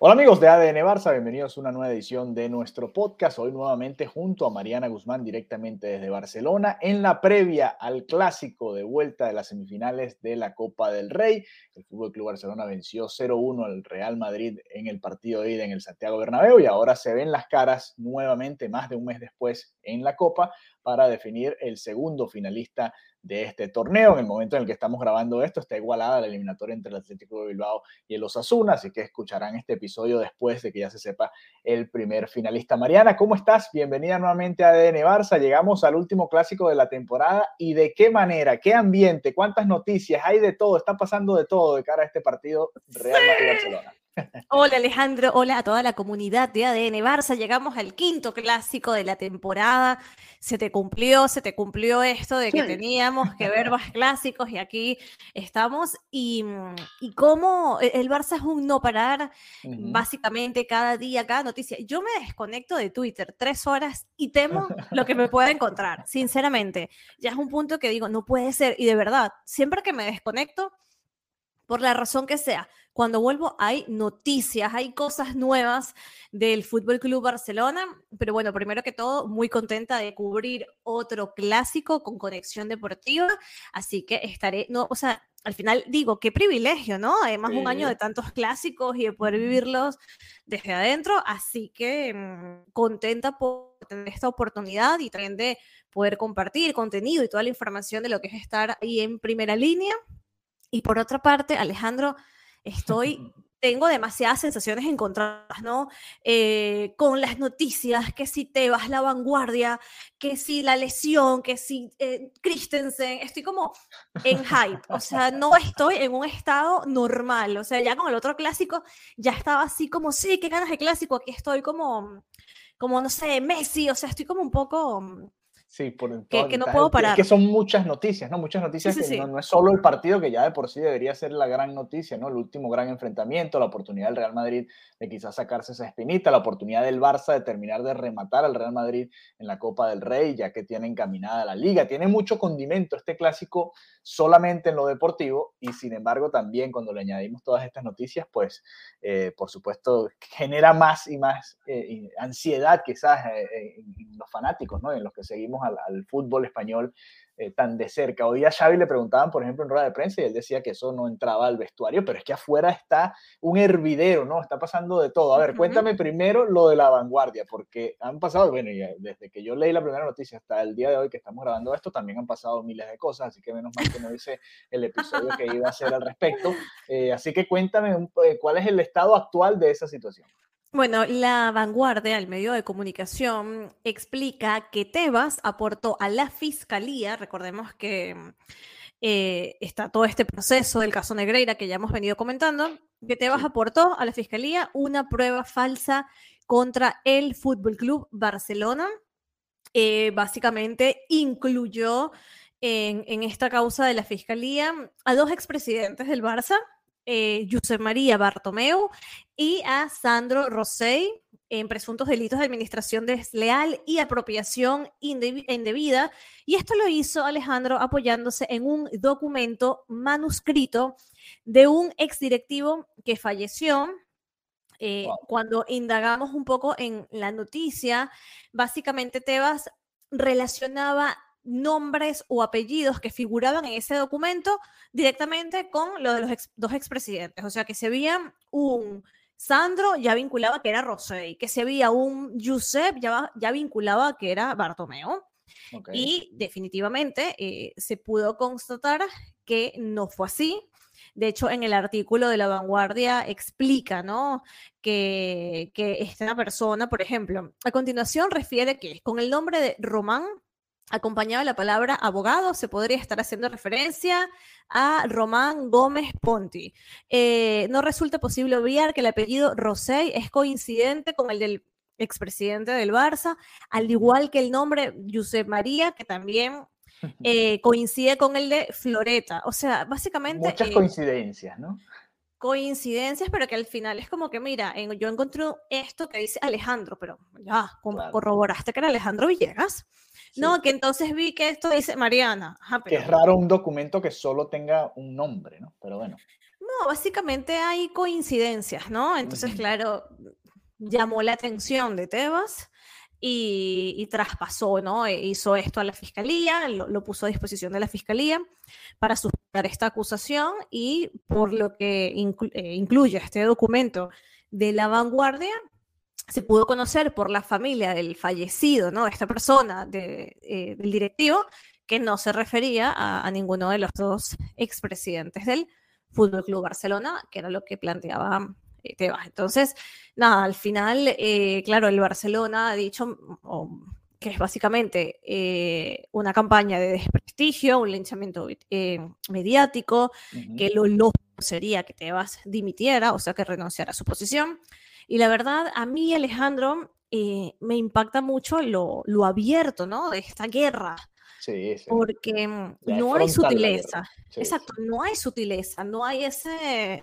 Hola amigos de ADN Barça, bienvenidos a una nueva edición de nuestro podcast. Hoy nuevamente junto a Mariana Guzmán directamente desde Barcelona en la previa al clásico de vuelta de las semifinales de la Copa del Rey. El Fútbol Club Barcelona venció 0-1 al Real Madrid en el partido de ida en el Santiago Bernabéu y ahora se ven las caras nuevamente más de un mes después en la Copa para definir el segundo finalista de este torneo. En el momento en el que estamos grabando esto, está igualada la eliminatoria entre el Atlético de Bilbao y el Osasuna, así que escucharán este episodio después de que ya se sepa el primer finalista. Mariana, ¿cómo estás? Bienvenida nuevamente a ADN Barça. Llegamos al último clásico de la temporada y de qué manera, qué ambiente, cuántas noticias, hay de todo, está pasando de todo de cara a este partido Real Madrid-Barcelona. Hola Alejandro, hola a toda la comunidad de ADN Barça. Llegamos al quinto clásico de la temporada. Se te cumplió, se te cumplió esto de que teníamos que ver más clásicos y aquí estamos. Y, y cómo el Barça es un no parar, uh -huh. básicamente cada día, cada noticia. Yo me desconecto de Twitter tres horas y temo lo que me pueda encontrar, sinceramente. Ya es un punto que digo, no puede ser. Y de verdad, siempre que me desconecto, por la razón que sea. Cuando vuelvo hay noticias, hay cosas nuevas del Fútbol Club Barcelona, pero bueno, primero que todo, muy contenta de cubrir otro clásico con conexión deportiva, así que estaré, no, o sea, al final digo, qué privilegio, ¿no? Además, sí. un año de tantos clásicos y de poder vivirlos desde adentro, así que mmm, contenta por tener esta oportunidad y también de poder compartir contenido y toda la información de lo que es estar ahí en primera línea. Y por otra parte, Alejandro, estoy, tengo demasiadas sensaciones encontradas, ¿no? Eh, con las noticias, que si te vas la vanguardia, que si la lesión, que si eh, Christensen, estoy como en hype, o sea, no estoy en un estado normal, o sea, ya con el otro clásico ya estaba así como, sí, qué ganas de clásico, aquí estoy como, como, no sé, Messi, o sea, estoy como un poco Sí, por que, que, no puedo parar. Es que son muchas noticias, ¿no? Muchas noticias sí, sí, que sí. No, no, es solo el partido que ya de por sí debería ser la gran noticia, ¿no? El último gran enfrentamiento, la oportunidad del Real Madrid de quizás sacarse esa espinita, la oportunidad del Barça de terminar de rematar al Real Madrid en la Copa del Rey, ya que tiene encaminada la liga. Tiene mucho condimento este clásico solamente en lo deportivo y sin embargo también cuando le añadimos todas estas noticias, pues eh, por supuesto genera más y más eh, ansiedad quizás eh, en los fanáticos, ¿no? En los que seguimos al, al fútbol español eh, tan de cerca. Hoy a Xavi le preguntaban, por ejemplo, en rueda de prensa y él decía que eso no entraba al vestuario, pero es que afuera está un hervidero, ¿no? Está pasando de todo. A ver, uh -huh. cuéntame primero lo de la vanguardia, porque han pasado, bueno, ya desde que yo leí la primera noticia hasta el día de hoy que estamos grabando esto, también han pasado miles de cosas, así que menos mal que no hice el episodio que iba a hacer al respecto. Eh, así que cuéntame eh, cuál es el estado actual de esa situación. Bueno, la vanguardia, el medio de comunicación, explica que Tebas aportó a la fiscalía, recordemos que eh, está todo este proceso del caso Negreira que ya hemos venido comentando, que Tebas aportó a la fiscalía una prueba falsa contra el Fútbol Club Barcelona. Eh, básicamente incluyó en, en esta causa de la fiscalía a dos expresidentes del Barça, eh, Josep María Bartomeu y a Sandro Rosell en presuntos delitos de administración desleal y apropiación indebida. Y esto lo hizo Alejandro apoyándose en un documento manuscrito de un exdirectivo que falleció. Eh, wow. Cuando indagamos un poco en la noticia, básicamente Tebas relacionaba nombres o apellidos que figuraban en ese documento directamente con lo de los ex, dos expresidentes. O sea, que se veía un Sandro, ya vinculaba que era Rosé, que se veía un Josep, ya, ya vinculaba que era Bartomeo. Okay. Y definitivamente eh, se pudo constatar que no fue así. De hecho, en el artículo de La Vanguardia explica, ¿no? Que, que esta persona, por ejemplo, a continuación refiere que con el nombre de Román acompañado de la palabra abogado, se podría estar haciendo referencia a Román Gómez Ponti. Eh, no resulta posible obviar que el apellido Rosell es coincidente con el del expresidente del Barça, al igual que el nombre Josep María, que también eh, coincide con el de Floreta. O sea, básicamente... Muchas eh, coincidencias, ¿no? Coincidencias, pero que al final es como que, mira, yo encontré esto que dice Alejandro, pero ya, corroboraste que era Alejandro Villegas. No, que entonces vi que esto dice Mariana. Que es raro un documento que solo tenga un nombre, ¿no? Pero bueno. No, básicamente hay coincidencias, ¿no? Entonces, claro, llamó la atención de Tebas y, traspasó, ¿no? E hizo esto a la fiscalía, lo, puso a disposición de la fiscalía para sustentar esta acusación y por lo que eh, incluye este documento de la vanguardia, se pudo conocer por la familia del fallecido, ¿no? Esta persona eh, del directivo, que no se refería a, ninguno de los dos expresidentes del Fútbol Club Barcelona, que era lo que planteaba eh, Tebas. Entonces, nada, al final, eh, claro, el Barcelona ha dicho que es básicamente una campaña de desprestigio, un linchamiento mediático, que lo lógico sería que Tebas dimitiera, o sea, que renunciara a su posición. Y la verdad, a mí, Alejandro, eh, me impacta mucho lo, lo, abierto, ¿no? De esta guerra. Sí, sí. Porque mm, no hay sutileza. Exacto, no hay sutileza, no hay ese,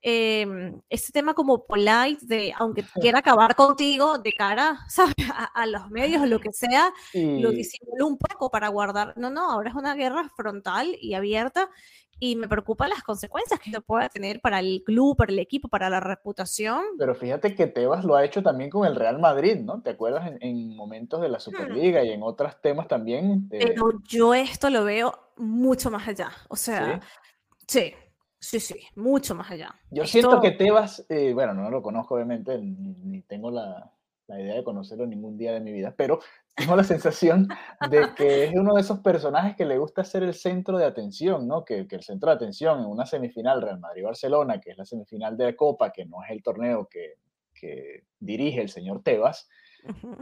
eh, ese tema como polite de, aunque quiera acabar contigo de cara, ¿sabes? A, los medios o lo que sea, lo disimuló un poco para guardar. No, no, ahora es una guerra frontal y abierta y me preocupan las consecuencias que esto pueda tener para el club, para el equipo, para la reputación. Pero fíjate que Tebas lo ha hecho también con el Real Madrid, ¿no? ¿Te acuerdas en, momentos de la hmm. Superliga y en otros temas también? Pero yo esto lo veo mucho más allá. O sea, sí, sí, sí, mucho más allá. Yo siento que Tebas, eh, bueno, no lo conozco obviamente, ni tengo la, la idea de conocerlo ningún día de mi vida, pero tengo la sensación de que es uno de esos personajes que le gusta ser el centro de atención, ¿no? Que, que el centro de atención en una semifinal Real Madrid-Barcelona, que es la semifinal de la Copa, que no es el torneo que, que dirige el señor Tebas,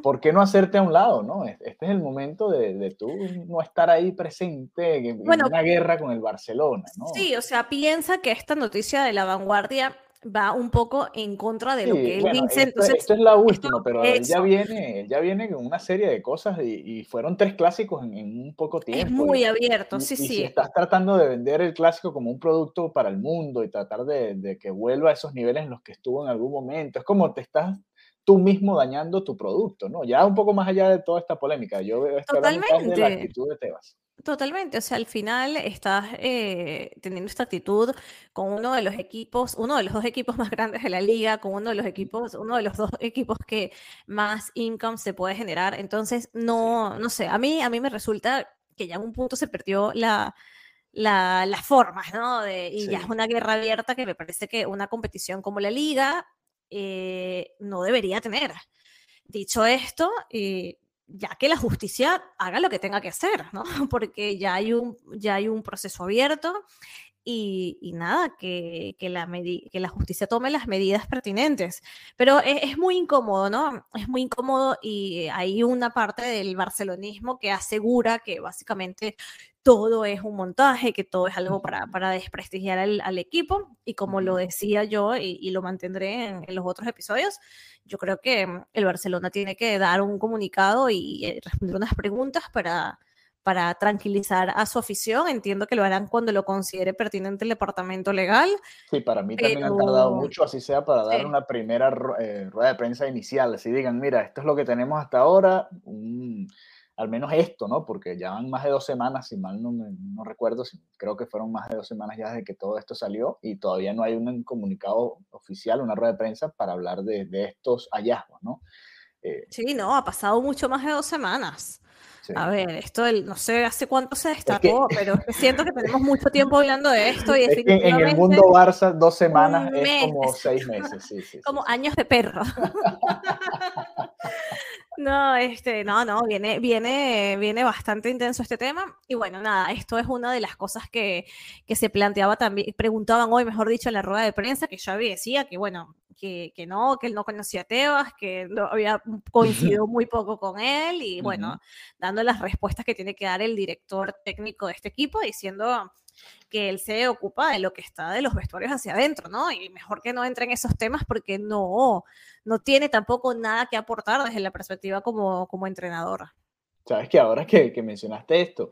¿por qué no hacerte a un lado, no? Este es el momento de, de tú no estar ahí presente en, en una guerra con el Barcelona, ¿no? Sí, o sea, piensa que esta noticia de la vanguardia va un poco en contra de lo que él dice. Entonces, esto, es la última, pero él ya, viene, ya viene con una serie de cosas y, fueron tres clásicos en, un poco tiempo. Es muy abierto, sí, sí. Si estás tratando de vender el clásico como un producto para el mundo y tratar de, de, que vuelva a esos niveles en los que estuvo en algún momento, es como te estás tú mismo dañando tu producto, ¿no? Ya un poco más allá de toda esta polémica, yo veo esto de la actitud de Tebas. Totalmente, o sea, al final estás eh, teniendo esta actitud con uno de los equipos, uno de los dos equipos más grandes de la liga, con uno de los equipos, uno de los dos equipos que más income se puede generar. Entonces, no, no sé, a mí, a mí me resulta que ya en un punto se perdió la, la, las formas, ¿no? De, y ya es una guerra abierta que me parece que una competición como la liga eh, no debería tener. Dicho esto, eh, ya que la justicia haga lo que tenga que hacer, ¿no? Porque ya hay un, ya hay un proceso abierto y, nada, que, que, la que la justicia tome las medidas pertinentes. Pero es, es, muy incómodo, ¿no? Es muy incómodo y hay una parte del barcelonismo que asegura que básicamente todo es un montaje, que todo es algo para, para desprestigiar al, al, equipo. Y como lo decía yo y, lo mantendré en, los otros episodios, yo creo que mm, el Barcelona tiene que dar un comunicado y, eh, responder unas preguntas para, para tranquilizar a su afición. Entiendo que lo harán cuando lo considere pertinente el departamento legal. Sí, para mí también han tardado mucho, así sea para dar una primera eh, rueda de prensa inicial. Así digan, mira, esto es lo que tenemos hasta ahora. Un al menos esto, ¿no? Porque ya van más de dos semanas, si mal no, no recuerdo, creo que fueron más de dos semanas ya desde que todo esto salió y todavía no hay un comunicado oficial, una rueda de prensa para hablar de, de estos hallazgos, ¿no? Eh, sí, no, ha pasado mucho más de dos semanas. A ver, esto del, no sé hace cuánto se destacó, pero siento que tenemos mucho tiempo hablando de esto y es que en el mundo Barça dos semanas es como seis meses, sí, sí, como años de perro. No, este, no, no, viene, viene, viene bastante intenso este tema. Y bueno, nada, esto es una de las cosas que, que se planteaba también, preguntaban hoy, mejor dicho, en la rueda de prensa, que Xavi decía que, bueno, que, que, no, que él no conocía a Tebas, que no había coincidido muy poco con él y bueno, dando las respuestas que tiene que dar el director técnico de este equipo, diciendo que él se ocupa de lo que está de los vestuarios hacia adentro, ¿no? Y mejor que no entre en esos temas porque no, no tiene tampoco nada que aportar desde la perspectiva como, como entrenador. Sabes que ahora que, que mencionaste esto,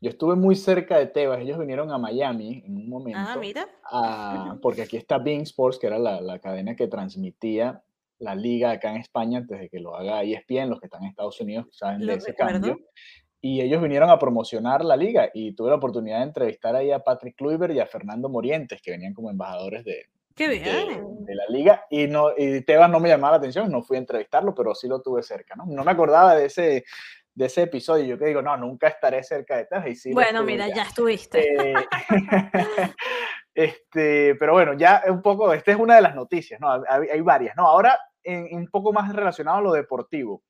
yo estuve muy cerca de Tebas, ellos vinieron a Miami en un Ah, momento, mira. a- porque aquí está Bein Sports, que era la, la cadena que transmitía la liga acá en España antes de que lo haga ESPN, los que están en Estados Unidos saben de ese recuerdo. cambio. Y ellos vinieron a promocionar la liga y tuve la oportunidad de entrevistar ahí a Patrick Kluivert y a Fernando Morientes, que venían como embajadores de, Qué de, bien. de la liga y no y Tebas no me llamaba la atención, no fui a entrevistarlo, pero sí lo tuve cerca, ¿no? No me acordaba de ese de ese episodio, yo que digo, no, nunca estaré cerca de Tebas y sí Bueno, mira, ya. ya estuviste. Eh, este, pero bueno, ya un poco, esta es una de las noticias, ¿no? Hay, hay varias, ¿no? Ahora, en, un poco más relacionado a lo deportivo,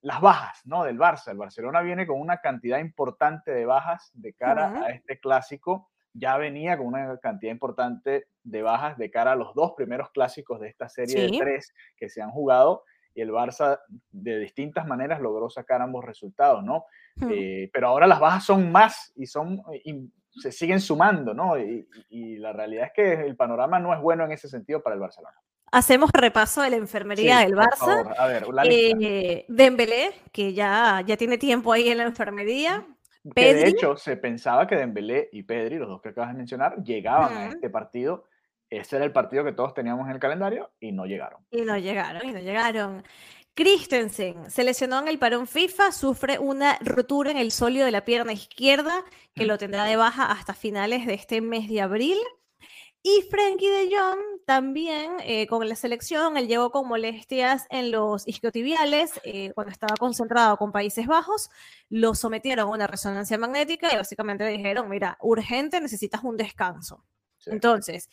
las bajas, ¿no? Del Barça. El Barcelona viene con una cantidad importante de bajas de cara Ujú. a este clásico. Ya venía con una cantidad importante de bajas de cara a los dos primeros clásicos de esta serie Sí. de tres que se han jugado. Y el Barça de distintas maneras logró sacar ambos resultados, ¿no? Hmm. Eh, pero ahora las bajas son más y son y se siguen sumando, ¿no? Y, y la realidad es que el panorama no es bueno en ese sentido para el Barcelona. Hacemos repaso de la enfermería Sí, del por Barça. favor, a ver, la lista. Eh, Dembélé, que ya, ya tiene tiempo ahí en la enfermería. que de hecho se pensaba que Dembélé y Pedri, los dos que acabas de mencionar, llegaban a este partido. Ese era el partido que todos teníamos en el calendario y no llegaron. Y no llegaron, y no llegaron. Christensen se lesionó en el parón FIFA, sufre una rotura en el sóleo de la pierna izquierda, que lo tendrá de baja hasta finales de este mes de abril. Y Frankie de Jong también eh, con la selección, él llegó con molestias en los isquiotibiales eh, cuando estaba concentrado con Países Bajos, lo sometieron a una resonancia magnética y básicamente le dijeron, mira, urgente, necesitas un descanso. Sí. Entonces,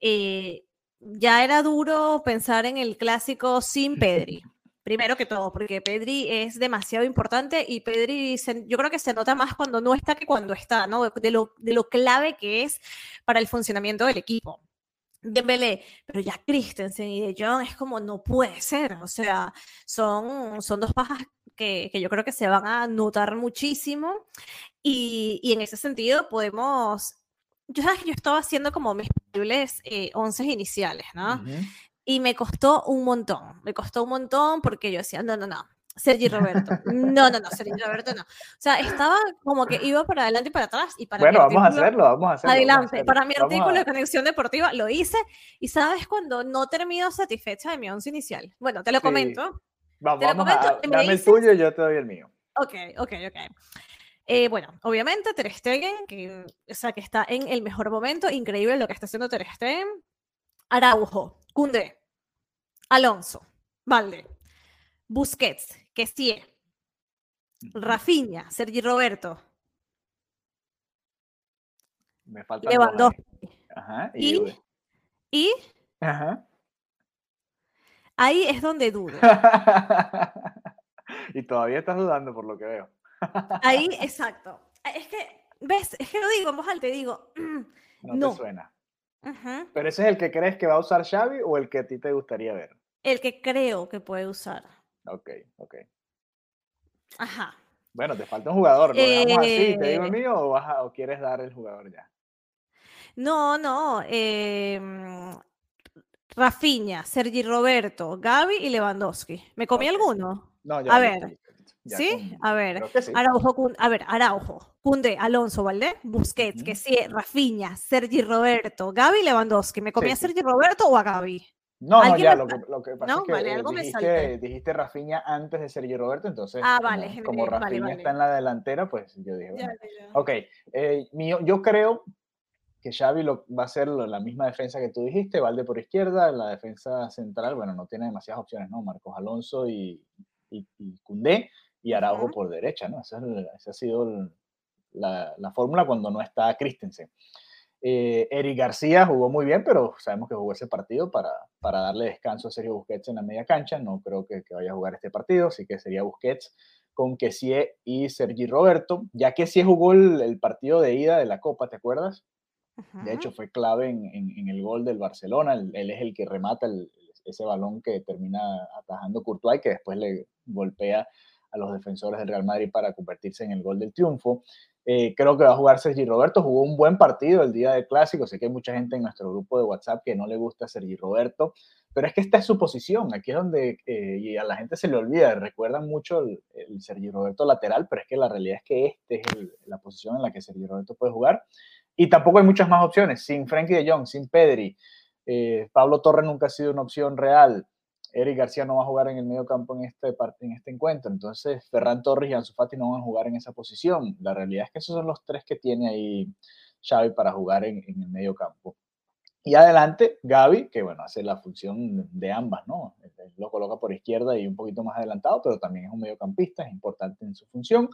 eh, ya era duro pensar en el clásico sin Pedri. Primero que todo, porque Pedri es demasiado importante y Pedri se- yo creo que se nota más cuando no está que cuando está, ¿no? De lo, de lo clave que es para el funcionamiento del equipo. Dembélé, pero ya Christensen y De Jong es como no puede ser, o sea, son, son dos pajas que, que yo creo que se van a notar muchísimo y, y en ese sentido podemos, yo sabes que yo estaba haciendo como mis posibles eh, once iniciales, ¿no? Ujú. Y me costó un montón, me costó un montón porque yo decía, no, no, no, Sergi Roberto, no, no, no, Sergi Roberto no. O sea, estaba como que iba para adelante y para atrás y para Bueno, vamos a hacerlo, vamos a hacerlo. a Adelante, hacerlo. para mi artículo a- de conexión deportiva lo hice y sabes cuando no termino satisfecha de mi once inicial. Bueno, te lo Sí. comento. Vamos, te lo vamos a, comento me dame el dices- tuyo y yo te doy el mío. Ok, ok, ok. Eh, bueno, obviamente Ter Stegen, que, o sea, que está en el mejor momento, increíble lo que está haciendo Ter Stegen. Araujo, Kunde, Alonso, Valde, Busquets, Kessie, Rafinha, Sergi Roberto, Me ahí. Lewandowski. Ajá, Y- y, Y Ajá. ahí es donde dudo. y todavía estás dudando por lo que veo. Ahí, exacto. Es que, ¿ves? Es que lo digo en voz alta y digo, No, No. te suena. ¿Pero ese es el que crees que va a usar Xavi o el que a ti te gustaría ver? el que creo que puede usar. Ok, ok. Ajá. Bueno, te falta un jugador. ¿Lo dejamos así? ¿Te digo Eh, el mío o, vas a- o quieres dar el jugador ya? No, no. eh, Rafinha, Sergi Roberto, Gaby y Lewandowski. ¿Me comí alguno? No, ya. A ver, ¿Sí? con- A ver. sí. Araujo, a ver, Araujo, Kunde, Alonso, ¿vale? Busquets, que sí, Rafinha, Sergi Roberto, Gaby Lewandowski. ¿Me comí Sí, a. Sergi Roberto o a Gaby? No, no, ¿Alguien ya, me lo que, fa- lo que pasa No, es que vale, eh, algo me dijiste, dijiste Rafinha antes de Sergio Roberto, entonces Ah, como, vale, como vale, Rafinha vale. está en la delantera, pues yo dije, bueno, ya, ya. ok, eh, mío- yo creo que Xavi lo, va a hacer la misma defensa que tú dijiste, Valde por izquierda, la defensa central, bueno, no tiene demasiadas opciones, ¿no? Marcos Alonso y, y, y y Araujo Ujú. por derecha, ¿no? Esa, es el- esa ha sido el- la, la fórmula cuando no está Christensen. Eh, Eric García jugó muy bien, pero sabemos que jugó ese partido para, para darle descanso a Sergio Busquets en la media cancha. No creo que, vaya a jugar este partido, así que sería Busquets con Kessie y Sergi Roberto. Ya que sí jugó el, partido de ida de la Copa, ¿te acuerdas? De hecho, fue clave en, el gol del Barcelona. Él, es el que remata ese balón que termina atajando Courtois y que después le golpea a los defensores del Real Madrid para convertirse en el gol del triunfo. Eh, creo que va a jugar Sergi Roberto. Jugó un buen partido el día del clásico. Sé que hay mucha gente en nuestro grupo de WhatsApp que no le gusta a Sergi Roberto, pero es que esta es su posición. Aquí es donde eh, y a la gente se le olvida. Recuerdan mucho el, Sergi Roberto lateral, pero es que la realidad es que esta es la posición en la que Sergi Roberto puede jugar. Y tampoco hay muchas más opciones. Sin Frankie de Jong, sin Pedri. Eh, Pablo Torre nunca ha sido una opción real. Eric García no va a jugar en el medio campo en este, en este encuentro. Entonces, Ferran Torres y Ansu Fati no van a jugar en esa posición. La realidad es que esos son los tres que tiene ahí Xavi para jugar en, el medio campo. Y adelante, Gaby, que bueno, hace la función de ambas, ¿no? Lo coloca por izquierda y un poquito más adelantado, pero también es un mediocampista, es importante en su función.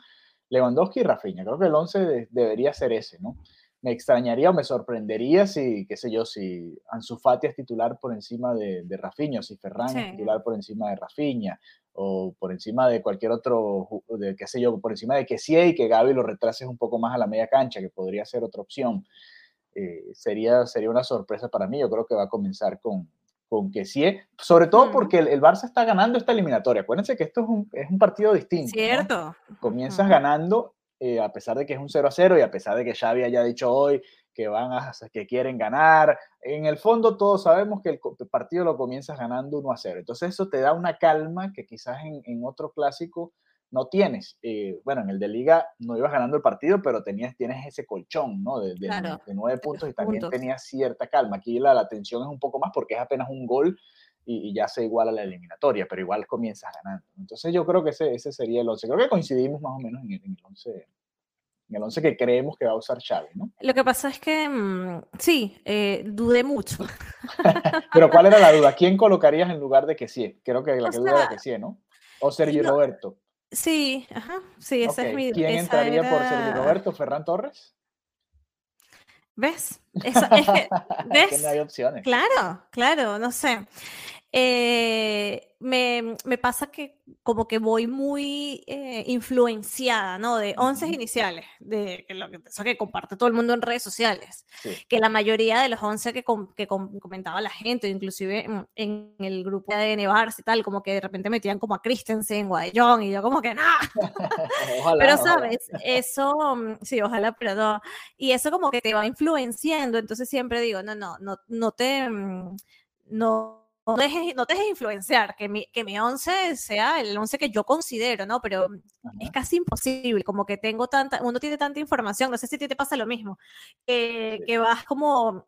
Lewandowski y Rafinha, creo que el 11 debería ser ese, ¿no? Me extrañaría o me sorprendería si, qué sé yo, si Ansu Fati es titular por encima de, de Rafinha, o si Ferran es titular por encima de Rafinha, o por encima de cualquier otro, de, qué sé yo, por encima de que sí y que Gaby lo retrases un poco más a la media cancha, que podría ser otra opción. Eh, sería, sería una sorpresa para mí. Yo creo que va a comenzar con, con que sí, sobre todo porque el, Barça está ganando esta eliminatoria. Acuérdense que esto es un, es un partido distinto. Cierto. Comienzas ganando eh, a pesar de que es un 0 a 0 y a pesar de que Xavi haya dicho hoy que van a, que quieren ganar, en el fondo todos sabemos que el, partido lo comienzas ganando 1 a 0. Entonces eso te da una calma que quizás en, otro clásico no tienes. Eh, bueno, en el de liga no ibas ganando el partido, pero tenías, tienes ese colchón, ¿no? De, nueve puntos y también tenías cierta calma. Aquí la, la tensión es un poco más porque es apenas un gol y, ya se iguala la eliminatoria, pero igual comienzas ganando. Entonces yo creo que ese, ese sería el 11. Creo que coincidimos más o menos en el, 11 en el 11 que creemos que va a usar Xavi, ¿no? Lo que pasa es que mm, sí, eh, dudé mucho. Pero ¿cuál era la duda? ¿Quién colocarías en lugar de que sí? Creo que la que duda era que sí, ¿no? O Sergio Roberto. Sí, ajá, sí, esa es mi ¿Quién entraría por Sergio Roberto? ¿Ferran Torres? ¿Ves? Eso, es que, ¿ves? no hay opciones. Claro, claro, no sé. Eh, me, me, pasa que como que voy muy eh, influenciada, ¿no? De once iniciales, de lo que, eso que comparte todo el mundo en redes sociales, que la mayoría de los once que, que comentaba la gente, inclusive en, el grupo de ADN y tal, como que de repente metían como a Christensen o a y yo como que, ¡no! pero, ¿sabes? Eso, mm, sí, ojalá, pero no. Y eso como que te va influenciando, entonces siempre digo, no, no, no, no te... Mm, no no dejes, no dejes influenciar, que mi, que mi once sea el once que yo considero, ¿no? Pero es casi imposible, como que tengo tanta, uno tiene tanta información, no sé si a ti te pasa lo mismo, que vas como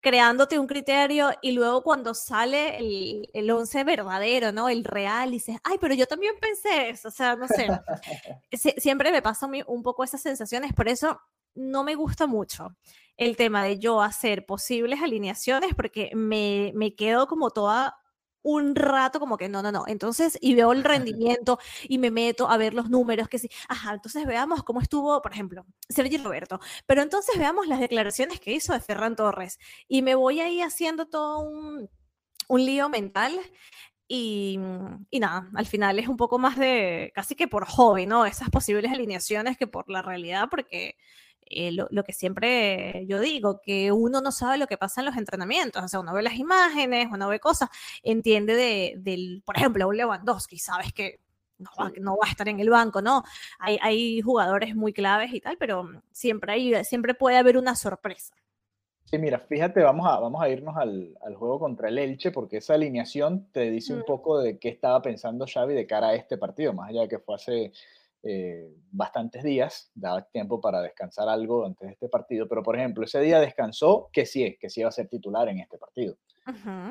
creándote un criterio y luego cuando sale el, el once verdadero, ¿no? El real, dices, ay, pero yo también pensé eso, o sea, no sé, siempre me pasa un poco esas sensaciones, por eso no me gusta mucho el tema de yo hacer posibles alineaciones porque me, me quedo como toda un rato como que no, no, no. Entonces, y veo el rendimiento y me meto a ver los números que sí. Ajá, entonces veamos cómo estuvo, por ejemplo, Sergio Roberto. Pero entonces veamos las declaraciones que hizo de Ferran Torres. Y me voy ahí haciendo todo un, un lío mental. Y, y, nada, al final es un poco más de, casi que por hobby, ¿no? Esas posibles alineaciones que por la realidad, porque eh, lo, que siempre yo digo, que uno no sabe lo que pasa en los entrenamientos, o sea, uno ve las imágenes, uno ve cosas, entiende de, del, por ejemplo, un Lewandowski, sabes que no va, no va, a estar en el banco, ¿no? Hay, hay, jugadores muy claves y tal, pero siempre, hay, siempre puede haber una sorpresa. Sí, mira, fíjate, vamos a, vamos a irnos al, al juego contra el Elche, porque esa alineación te dice un poco de qué estaba pensando Xavi de cara a este partido, más allá de que fue hace eh, bastantes días, daba tiempo para descansar algo antes de este partido, pero por ejemplo, ese día descansó que sí, que sí iba a ser titular en este partido.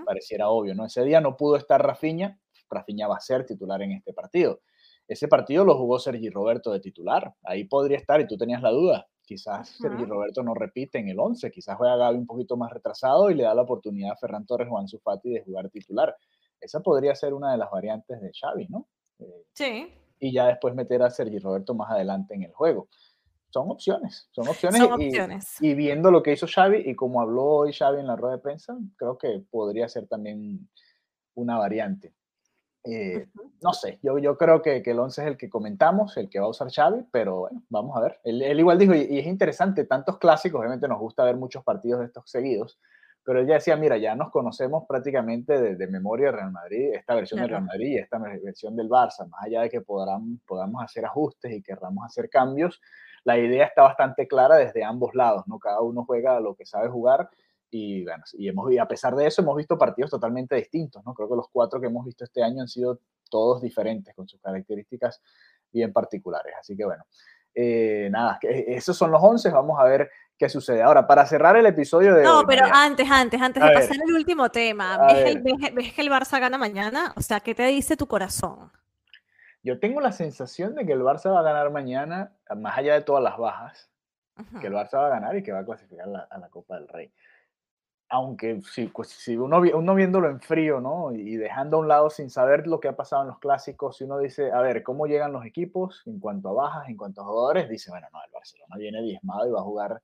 Pareciera obvio, ¿no? Ese día no pudo estar Rafiña, Rafiña va a ser titular en este partido. Ese partido lo jugó Sergi Roberto de titular, ahí podría estar y tú tenías la duda. Quizás Sergi Roberto no repite en el 11, quizás juega Gaby un poquito más retrasado y le da la oportunidad a Ferran Torres o Ansu Fati de jugar titular. Esa podría ser una de las variantes de Xavi, ¿no? Eh, sí y ya después meter a Sergi Roberto más adelante en el juego. son opciones, son opciones. Son y, opciones. y viendo lo que hizo Xavi y como habló hoy Xavi en la rueda de prensa, creo que podría ser también una variante. Eh, no sé, yo, yo creo que, que el 11 es el que comentamos, el que va a usar Xavi, pero bueno, vamos a ver. Él, él igual dijo, y, y, es interesante, tantos clásicos, obviamente nos gusta ver muchos partidos de estos seguidos, pero ella decía, mira, ya nos conocemos prácticamente de, de memoria Real Madrid, esta versión claro. del Real Madrid y esta versión del Barça, más allá de que podamos, podamos hacer ajustes y querramos hacer cambios, la idea está bastante clara desde ambos lados, ¿no? Cada uno juega lo que sabe jugar y, bueno, y, hemos, y a pesar de eso hemos visto partidos totalmente distintos, ¿no? Creo que los cuatro que hemos visto este año han sido todos diferentes, con sus características bien particulares. Así que bueno, eh, nada, que esos son los 11, vamos a ver qué sucede. Ahora, para cerrar el episodio de... No, hoy, pero María, antes, antes, antes de pasar al último tema, ¿ves, el, ves, ¿ves que el Barça gana mañana? O sea, ¿qué te dice tu corazón? Yo tengo la sensación de que el Barça va a ganar mañana, más allá de todas las bajas, que el Barça va a ganar y que va a clasificar la, a la Copa del Rey aunque si, pues, si uno, uno, viéndolo en frío, ¿no? Y dejando a un lado sin saber lo que ha pasado en los clásicos, si uno dice, a ver, ¿cómo llegan los equipos en cuanto a bajas, en cuanto a jugadores? Dice, bueno, no, el Barcelona viene diezmado y va a jugar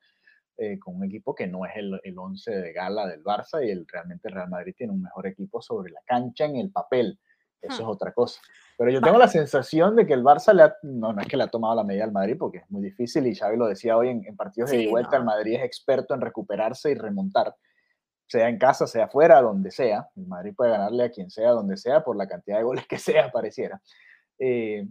eh, con un equipo que no es el, el once de gala del Barça y el, realmente el Real Madrid tiene un mejor equipo sobre la cancha en el papel. Eso hmm. es otra cosa. Pero yo tengo la sensación de que el Barça le ha, no, no es que le ha tomado la medida al Madrid porque es muy difícil y Xavi lo decía hoy en, en partidos sí, de vuelta, no. el Madrid es experto en recuperarse y remontar sea en casa, sea afuera, donde sea. El Madrid puede ganarle a quien sea, donde sea, por la cantidad de goles que sea, pareciera. Eh,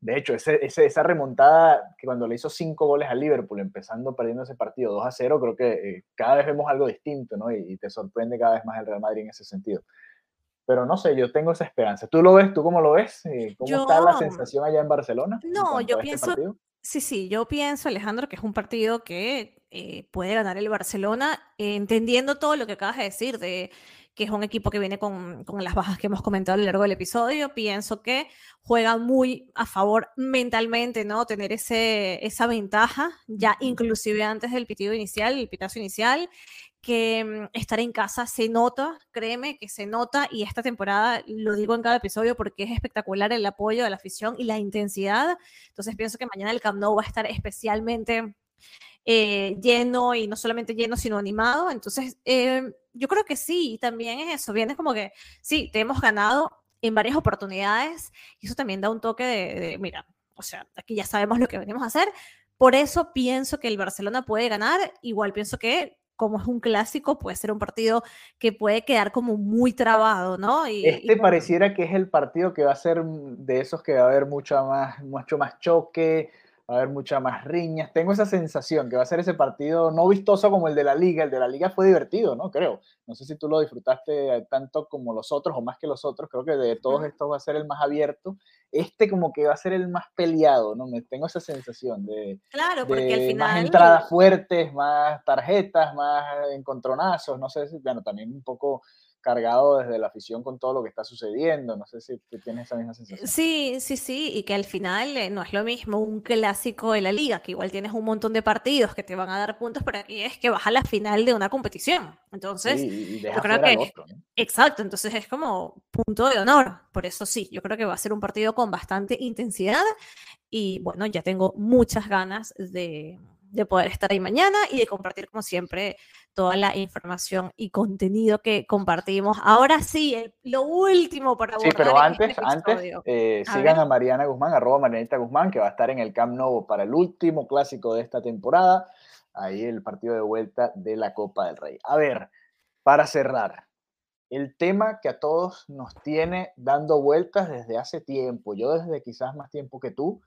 de hecho, ese, ese, esa remontada que cuando le hizo cinco goles al Liverpool, empezando perdiendo ese partido 2 a 0, creo que eh, cada vez vemos algo distinto, ¿no? Y, y, te sorprende cada vez más el Real Madrid en ese sentido. Pero no sé, yo tengo esa esperanza. ¿Tú lo ves? ¿Tú cómo lo ves? Eh, ¿Cómo yo, está la sensación allá en Barcelona? No, en yo este pienso, sí, sí, yo pienso, Alejandro, que es un partido que eh, puede ganar el Barcelona, eh, entendiendo todo lo que acabas de decir, de que es un equipo que viene con, con, las bajas que hemos comentado a lo largo del episodio. Pienso que juega muy a favor mentalmente, ¿no? Tener ese, esa ventaja, ya inclusive antes del pitido inicial, el pitazo inicial, que mm, estar en casa se nota, créeme que se nota, y esta temporada lo digo en cada episodio porque es espectacular el apoyo de la afición y la intensidad. Entonces pienso que mañana el Camp Nou va a estar especialmente eh, lleno y no solamente lleno, sino animado. Entonces, eh, yo creo que sí, también es eso, viene como que sí, te hemos ganado en varias oportunidades y eso también da un toque de, de, mira, o sea, aquí ya sabemos lo que venimos a hacer. Por eso pienso que el Barcelona puede ganar, igual pienso que como es un clásico, puede ser un partido que puede quedar como muy trabado, ¿no? Y, este y, pareciera que es el partido que va a ser de esos que va a haber mucho más, mucho más choque, va a haber mucha más riñas. Tengo esa sensación que va a ser ese partido no vistoso como el de la liga. El de la liga fue divertido, ¿no? Creo. No sé si tú lo disfrutaste tanto como los otros o más que los otros. Creo que de todos estos va a ser el más abierto. Este como que va a ser el más peleado, ¿no? Me tengo esa sensación de, claro, porque de al final... más entradas fuertes, más tarjetas, más encontronazos. No sé si, bueno, también un poco cargado desde la afición con todo lo que está sucediendo. No sé si tú tienes esa misma sensación. Sí, sí, sí, y que al final eh, no es lo mismo un clásico de la liga, que igual tienes un montón de partidos que te van a dar puntos, pero aquí es que vas a la final de una competición. Entonces, sí, yo creo que... Otro, ¿no? Exacto, entonces es como punto de honor. Por eso sí, yo creo que va a ser un partido con bastante intensidad y bueno, ya tengo muchas ganas de de poder estar ahí mañana y de compartir, como siempre, toda la información y contenido que compartimos. Ahora sí, lo último para Sí, pero antes, este antes eh, a sigan ver. a Mariana Guzmán, arroba Marianita Guzmán, que va a estar en el Camp Nou para el último clásico de esta temporada. Ahí el partido de vuelta de la Copa del Rey. A ver, para cerrar, el tema que a todos nos tiene dando vueltas desde hace tiempo, yo desde quizás más tiempo que tú,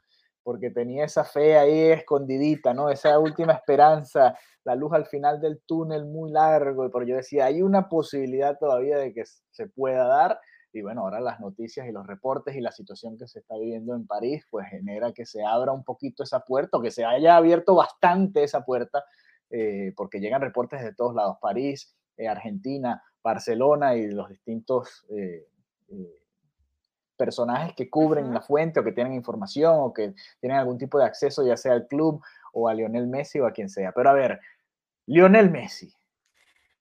porque tenía esa fe ahí escondidita, ¿no? Esa última esperanza, la luz al final del túnel muy largo, pero yo decía, hay una posibilidad todavía de que se pueda dar, y bueno, ahora las noticias y los reportes y la situación que se está viviendo en París, pues genera que se abra un poquito esa puerta, que se haya abierto bastante esa puerta, eh, porque llegan reportes de todos lados, París, eh, Argentina, Barcelona y los distintos... Eh, personajes que cubren la fuente o que tienen información o que tienen algún tipo de acceso ya sea al club o a Lionel Messi o a quien sea. Pero a ver, Lionel Messi,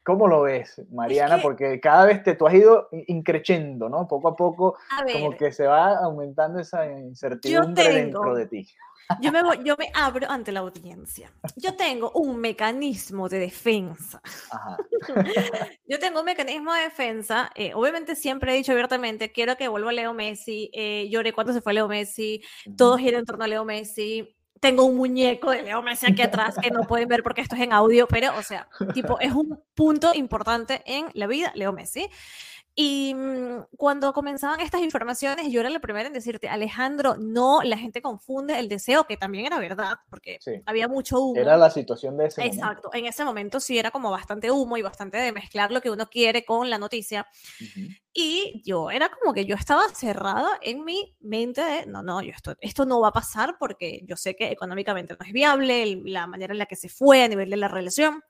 ¿Cómo lo ves, Mariana? Porque cada vez te, tú has ido increciendo, ¿no? Poco a poco, como que se va aumentando esa incertidumbre dentro de ti. Yo me, yo me abro ante la audiencia. Yo tengo un mecanismo de defensa. yo tengo un mecanismo de defensa. Eh, obviamente siempre he dicho abiertamente, quiero que vuelva Leo Messi. Eh, lloré cuando se fue Leo Messi. Todo gira en torno a Leo Messi. Tengo un muñeco de Leo Messi aquí atrás que no pueden ver porque esto es en audio, pero, o sea, tipo, es un punto importante en la vida, Leo Messi. Y mm, cuando comenzaban estas informaciones, yo era la primera en decirte, Alejandro, no, la gente confunde el deseo, que también era verdad, porque había mucho humo. Era la situación de ese Exacto, en ese momento sí era como bastante humo y bastante de mezclar lo que uno quiere con la noticia. Y yo era como que yo estaba cerrada en mi mente de, no, no, yo esto, esto no va a pasar porque yo sé que económicamente no es viable, la manera en la que se fue a nivel de la relación.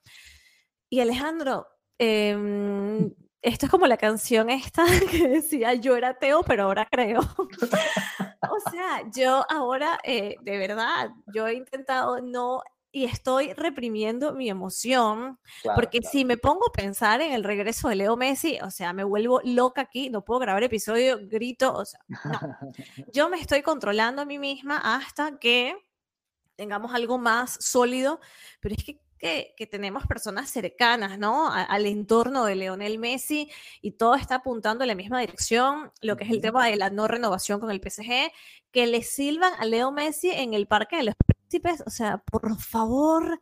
Y Alejandro, eh, esto es como la canción esta que decía yo era ateo, pero ahora creo. o sea, yo ahora, eh, de verdad, yo he intentado no y estoy reprimiendo mi emoción, porque si me pongo a pensar en el regreso de Leo Messi, o sea, me vuelvo loca aquí, no puedo grabar episodio, grito, o sea, no. Yo me estoy controlando a mí misma hasta que tengamos algo más sólido, pero es que que, tenemos personas cercanas, ¿no? al entorno de Leonel Messi y todo está apuntando en la misma dirección, lo que es el tema de la no renovación con el PSG, que le silban a Leo Messi en el Parque de los Príncipes, o sea, por favor.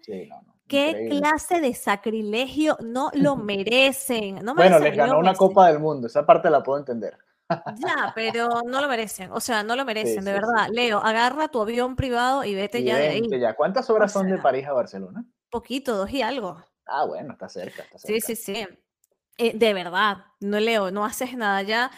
¿Qué clase de sacrilegio? No lo merecen. No bueno, les ganó una Copa del Mundo, esa parte la puedo entender. Ya, pero no lo merecen, o sea, no lo merecen, de verdad. Leo, agarra tu avión privado y vete ya de ahí. Ya. ¿Cuántas horas son de París a Barcelona? Poquito, dos y algo. Ah, bueno, está cerca. Está cerca. Sí, sí, sí. Eh, de verdad, no leo, no haces nada ya.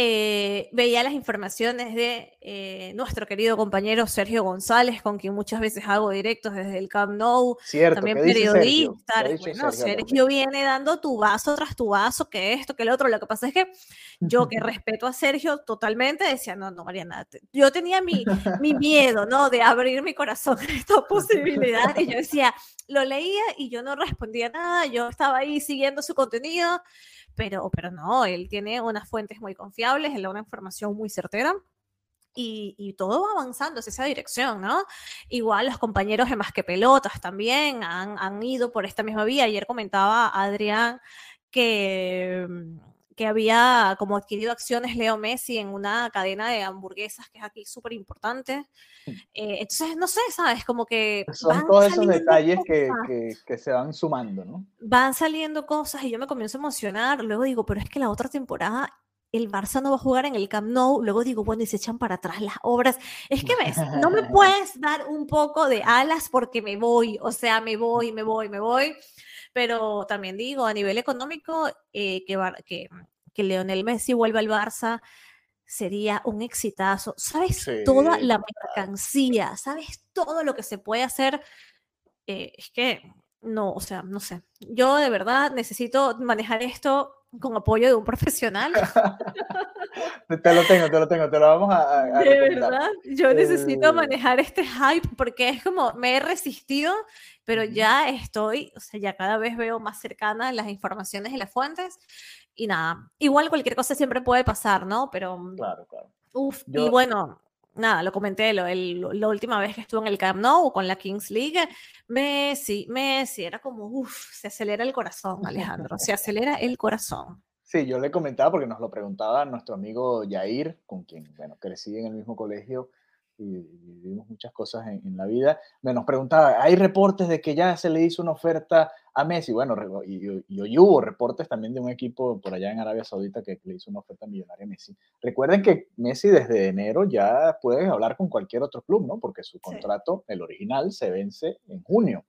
Eh, veía las informaciones de eh, nuestro querido compañero Sergio González, con quien muchas veces hago directos desde el Camp Nou, Cierto, también periodista. Bueno, Sergio, viene dando tu vaso tras tu vaso, que esto, que el otro. Lo que pasa es que yo, que respeto a Sergio totalmente, decía, no, no, Mariana, yo tenía mi, mi miedo, ¿no? De abrir mi corazón a esta posibilidad. Y yo decía, lo leía y yo no respondía nada, yo estaba ahí siguiendo su contenido pero, pero no, él tiene unas fuentes muy confiables, él da una información muy certera. Y, y, todo va avanzando hacia esa dirección, ¿no? Igual los compañeros de Más que Pelotas también han, han ido por esta misma vía. Ayer comentaba Adrián que mm, que había como adquirido acciones Leo Messi en una cadena de hamburguesas que es aquí súper importante. Eh, entonces, no sé, ¿sabes? Como que... Son todos esos detalles que, que, que, se van sumando, ¿no? Van saliendo cosas y yo me comienzo a emocionar. Luego digo, pero es que la otra temporada el Barça no va a jugar en el Camp Nou, luego digo, bueno, y se echan para atrás las obras. Es que ves, no me puedes dar un poco de alas porque me voy, o sea, me voy, me voy, me voy pero también digo, a nivel económico, eh, que, que, que Leonel Messi vuelva al Barça sería un exitazo. ¿Sabes toda la mercancía? ¿Sabes todo lo que se puede hacer? Eh, es que no, o sea, no sé. Yo de verdad necesito manejar esto con apoyo de un profesional. te lo tengo, te lo tengo, te lo vamos a... de verdad, yo necesito manejar este hype porque es como, me he resistido, pero ya estoy, o sea, ya cada vez veo más cercanas las informaciones y las fuentes. Y nada, igual cualquier cosa siempre puede pasar, ¿no? Pero... Mm, claro, claro. Uf, y bueno, nada, lo comenté, lo, la última vez que estuve en el Camp Nou con la Kings League, Messi, Messi, era como, uff, se acelera el corazón, Alejandro, se acelera el corazón. Sí, yo le comentaba porque nos lo preguntaba nuestro amigo Yair, con quien, bueno, crecí en el mismo colegio y vivimos muchas cosas en, la vida. Me nos preguntaba, ¿hay reportes de que ya se le hizo una oferta a Messi? Bueno, y, y, hubo reportes también de un equipo por allá en Arabia Saudita que le hizo una oferta millonaria a Messi. Recuerden que Messi desde enero ya puede hablar con cualquier otro club, ¿no? Porque su contrato, el original, se vence en junio.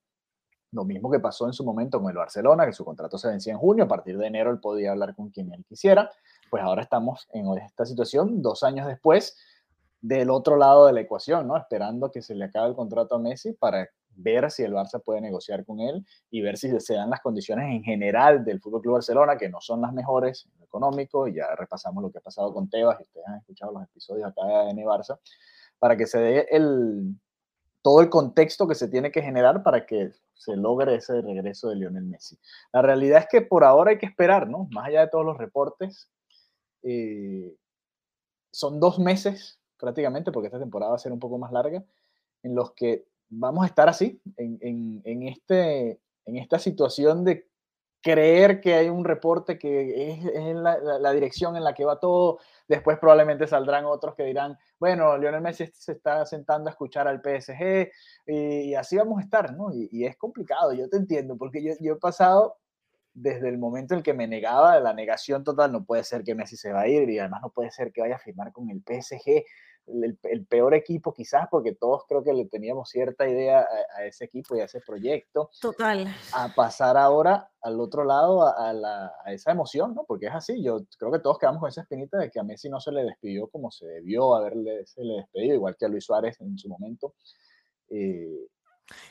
Lo mismo que pasó en su momento con el Barcelona, que su contrato se vencía en junio, a partir de enero él podía hablar con quien él quisiera. Pues ahora estamos en esta situación, dos años después, del otro lado de la ecuación, ¿no? Esperando que se le acabe el contrato a Messi para ver si el Barça puede negociar con él y ver si se dan las condiciones en general del Fútbol Club Barcelona, que no son las mejores en lo económico, y ya repasamos lo que ha pasado con Tebas, y ustedes han escuchado los episodios acá en Barça, para que se dé el, todo el contexto que se tiene que generar para que se logre ese regreso de Lionel Messi. La realidad es que por ahora hay que esperar, ¿no? Más allá de todos los reportes, eh, son dos meses prácticamente, porque esta temporada va a ser un poco más larga, en los que vamos a estar así, en, este, en esta situación de creer que hay un reporte que es, la, dirección en la que va todo. Después probablemente saldrán otros que dirán, bueno, Lionel Messi se está sentando a escuchar al PSG y, así vamos a estar, ¿no? Y, es complicado, yo te entiendo, porque yo, yo, he pasado desde el momento en que me negaba, la negación total, no puede ser que Messi se va a ir y además no puede ser que vaya a firmar con el PSG el, peor equipo quizás, porque todos creo que le teníamos cierta idea a, ese equipo y a ese proyecto. Total. A pasar ahora al otro lado, a, la, a, esa emoción, ¿no? Porque es así, yo creo que todos quedamos con esa espinita de que a Messi no se le despidió como se debió haberle se le despedido, igual que a Luis Suárez en su momento. Eh,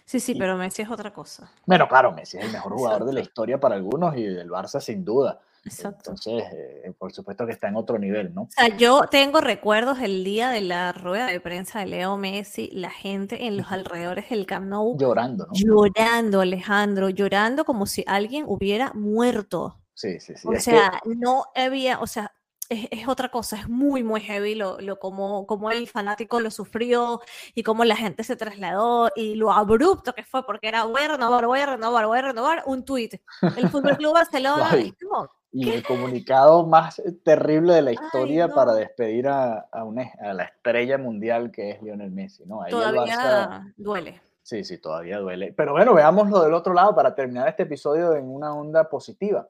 sí, sí, pero Messi es otra cosa. Bueno, claro, Messi es el mejor jugador de la historia para algunos y del Barça sin duda. Exacto. Entonces, eh, por supuesto que está en otro nivel, ¿no? O sea, yo tengo recuerdos del día de la rueda de prensa de Leo Messi, la gente en los alrededores del Camp Nou llorando, ¿no? Llorando, Alejandro, llorando como si alguien hubiera muerto. Sí, sí, sí. O sea, no había, o sea, es, otra cosa, es muy, muy heavy lo, lo como, como, el fanático lo sufrió y cómo la gente se trasladó y lo abrupto que fue, porque era voy a renovar, voy a renovar, voy a renovar, un tuit. El Fútbol Club Barcelona, y el comunicado más terrible de la historia para despedir a, a, a, la estrella mundial que es Lionel Messi, ¿no? todavía duele. Sí, sí, todavía duele. Pero bueno, veamos lo del otro lado para terminar este episodio en una onda positiva.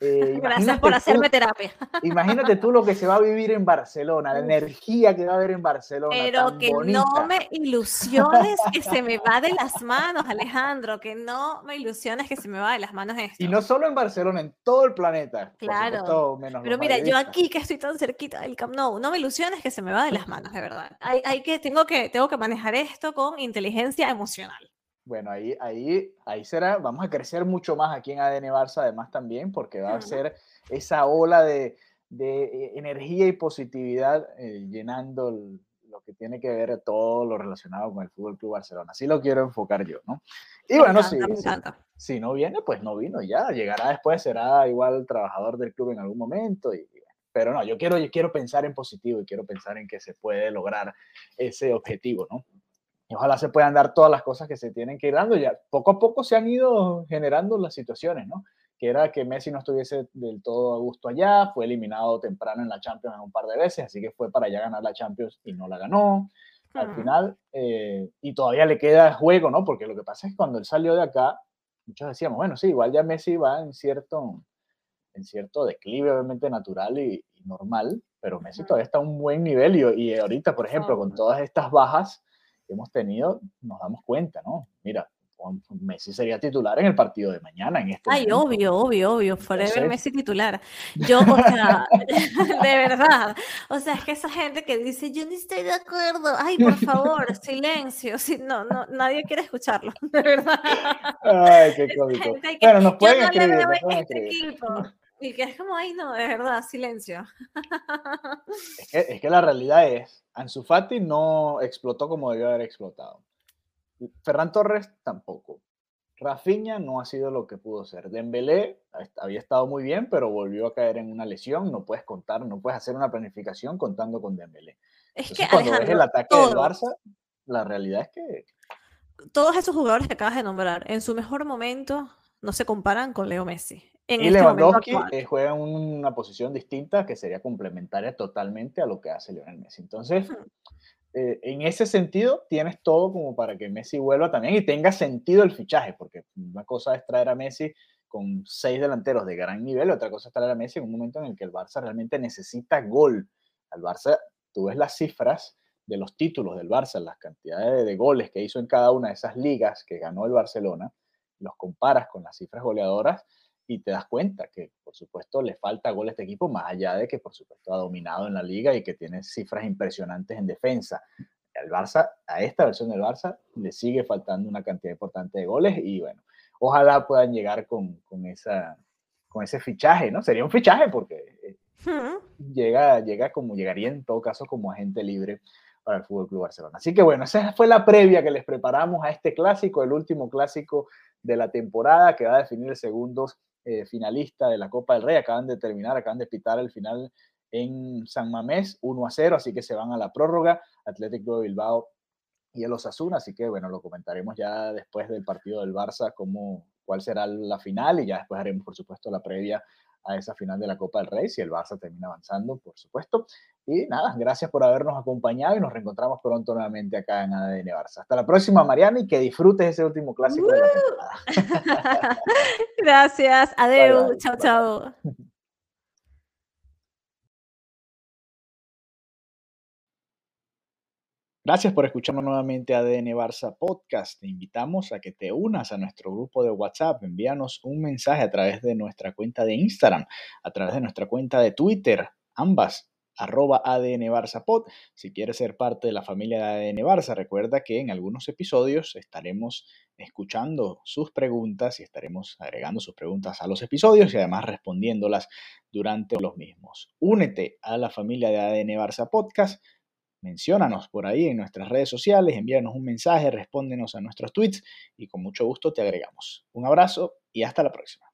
Eh, Gracias por hacerme terapia. Imagínate tú lo que se va a vivir en Barcelona, la energía que va a haber en Barcelona. Pero que no me ilusiones que se me va de las manos, Alejandro, que no me ilusiones que se me va de las manos esto. Y no solo en Barcelona, en todo el planeta. Claro. Pero mira, yo aquí que estoy tan cerquita del Camp Nou, no me ilusiones que se me va de las manos, de verdad. Hay, hay que, tengo, que, tengo que manejar esto con inteligencia emocional. Bueno, ahí, ahí, ahí será, vamos a crecer mucho más aquí en ADN Barça, además también, porque va a ser esa ola de, de energía y positividad eh, llenando lo que tiene que ver todo lo relacionado con el Fútbol Club Barcelona. Así lo quiero enfocar yo, ¿no? Y bueno, si, si, no viene, pues no vino ya. Llegará después, será igual trabajador del club en algún momento. Y, pero no, yo quiero, yo quiero pensar en positivo y quiero pensar en que se puede lograr ese objetivo, ¿no? Y ojalá se puedan dar todas las cosas que se tienen que ir dando. Ya poco a poco se han ido generando las situaciones, ¿no? Que era que Messi no estuviese del todo a gusto allá, fue eliminado temprano en la Champions un par de veces, así que fue para allá ganar la Champions y no la ganó. Al final, eh, y todavía le queda juego, ¿no? Porque lo que pasa es que cuando él salió de acá, muchos decíamos, bueno, sí, igual ya Messi va en cierto, en cierto declive, obviamente natural y, normal, pero Messi todavía está a un buen nivel y, y ahorita, por ejemplo, con todas estas bajas, hemos tenido, nos damos cuenta, ¿no? Mira, Messi sería titular en el partido de mañana. En este Ay, obvio, obvio, obvio, forever Messi titular. Yo, o sea, de verdad, o sea, es que esa gente que dice, yo no estoy de acuerdo, ay, por favor, silencio, si, no, no, nadie quiere escucharlo, de verdad. Ay, qué cómico. bueno, nos pueden escribir, este Y que es como, ay, no, de verdad, silencio. Es que, es que la realidad es, Ansu Fati no explotó como debió haber explotado. Ferran Torres tampoco. Rafinha no ha sido lo que pudo ser. Dembélé había estado muy bien, pero volvió a caer en una lesión. No puedes contar, no puedes hacer una planificación contando con Dembélé. Es que cuando ves el ataque del Barça, la realidad es que todos esos jugadores que acabas de nombrar, en su mejor momento, no se comparan con Leo Messi. Y este Lewandowski eh, juega en una posición distinta que sería complementaria totalmente a lo que hace Lionel Messi. Entonces, eh, en ese sentido, tienes todo como para que Messi vuelva también y tenga sentido el fichaje, porque una cosa es traer a Messi con seis delanteros de gran nivel, otra cosa es traer a Messi en un momento en el que el Barça realmente necesita gol. Al Barça, tú ves las cifras de los títulos del Barça, las cantidades de goles que hizo en cada una de esas ligas que ganó el Barcelona, los comparas con las cifras goleadoras y te das cuenta que, por supuesto, le falta gol a este equipo, más allá de que, por supuesto, ha dominado en la liga y que tiene cifras impresionantes en defensa. Al Barça, a esta versión del Barça, le sigue faltando una cantidad importante de goles y, bueno, ojalá puedan llegar con, con esa, con ese fichaje, ¿no? Sería un fichaje porque eh, llega, llega como, llegaría en todo caso como agente libre para el Fútbol Club Barcelona. Así que bueno, esa fue la previa que les preparamos a este clásico, el último clásico de la temporada que va a definir el segundo eh, finalista de la Copa del Rey. Acaban de terminar, acaban de pitar el final en San Mamés 1 a 0, así que se van a la prórroga. Atlético de Bilbao y el Osasuna, así que bueno, lo comentaremos ya después del partido del Barça, cómo, cuál será la final y ya después haremos, por supuesto, la previa a esa final de la Copa del Rey, si el Barça termina avanzando, por supuesto. Y nada, gracias por habernos acompañado y nos reencontramos pronto nuevamente acá en ADN Barça. Hasta la próxima, Mariana, y que disfrutes ese último clásico de la temporada. gracias, adiós, chao, chao. Gracias por escucharnos nuevamente ADN Barça Podcast. Te invitamos a que te unas a nuestro grupo de WhatsApp. Envíanos un mensaje a través de nuestra cuenta de Instagram, a través de nuestra cuenta de Twitter, ambas arroba ADN Barça Pod. Si quieres ser parte de la familia de ADN Barça, recuerda que en algunos episodios estaremos escuchando sus preguntas y estaremos agregando sus preguntas a los episodios y además respondiéndolas durante los mismos. Únete a la familia de ADN Barça Podcast menciónanos por ahí en nuestras redes sociales, envíanos un mensaje, respóndenos a nuestros tweets y con mucho gusto te agregamos. Un abrazo y hasta la próxima.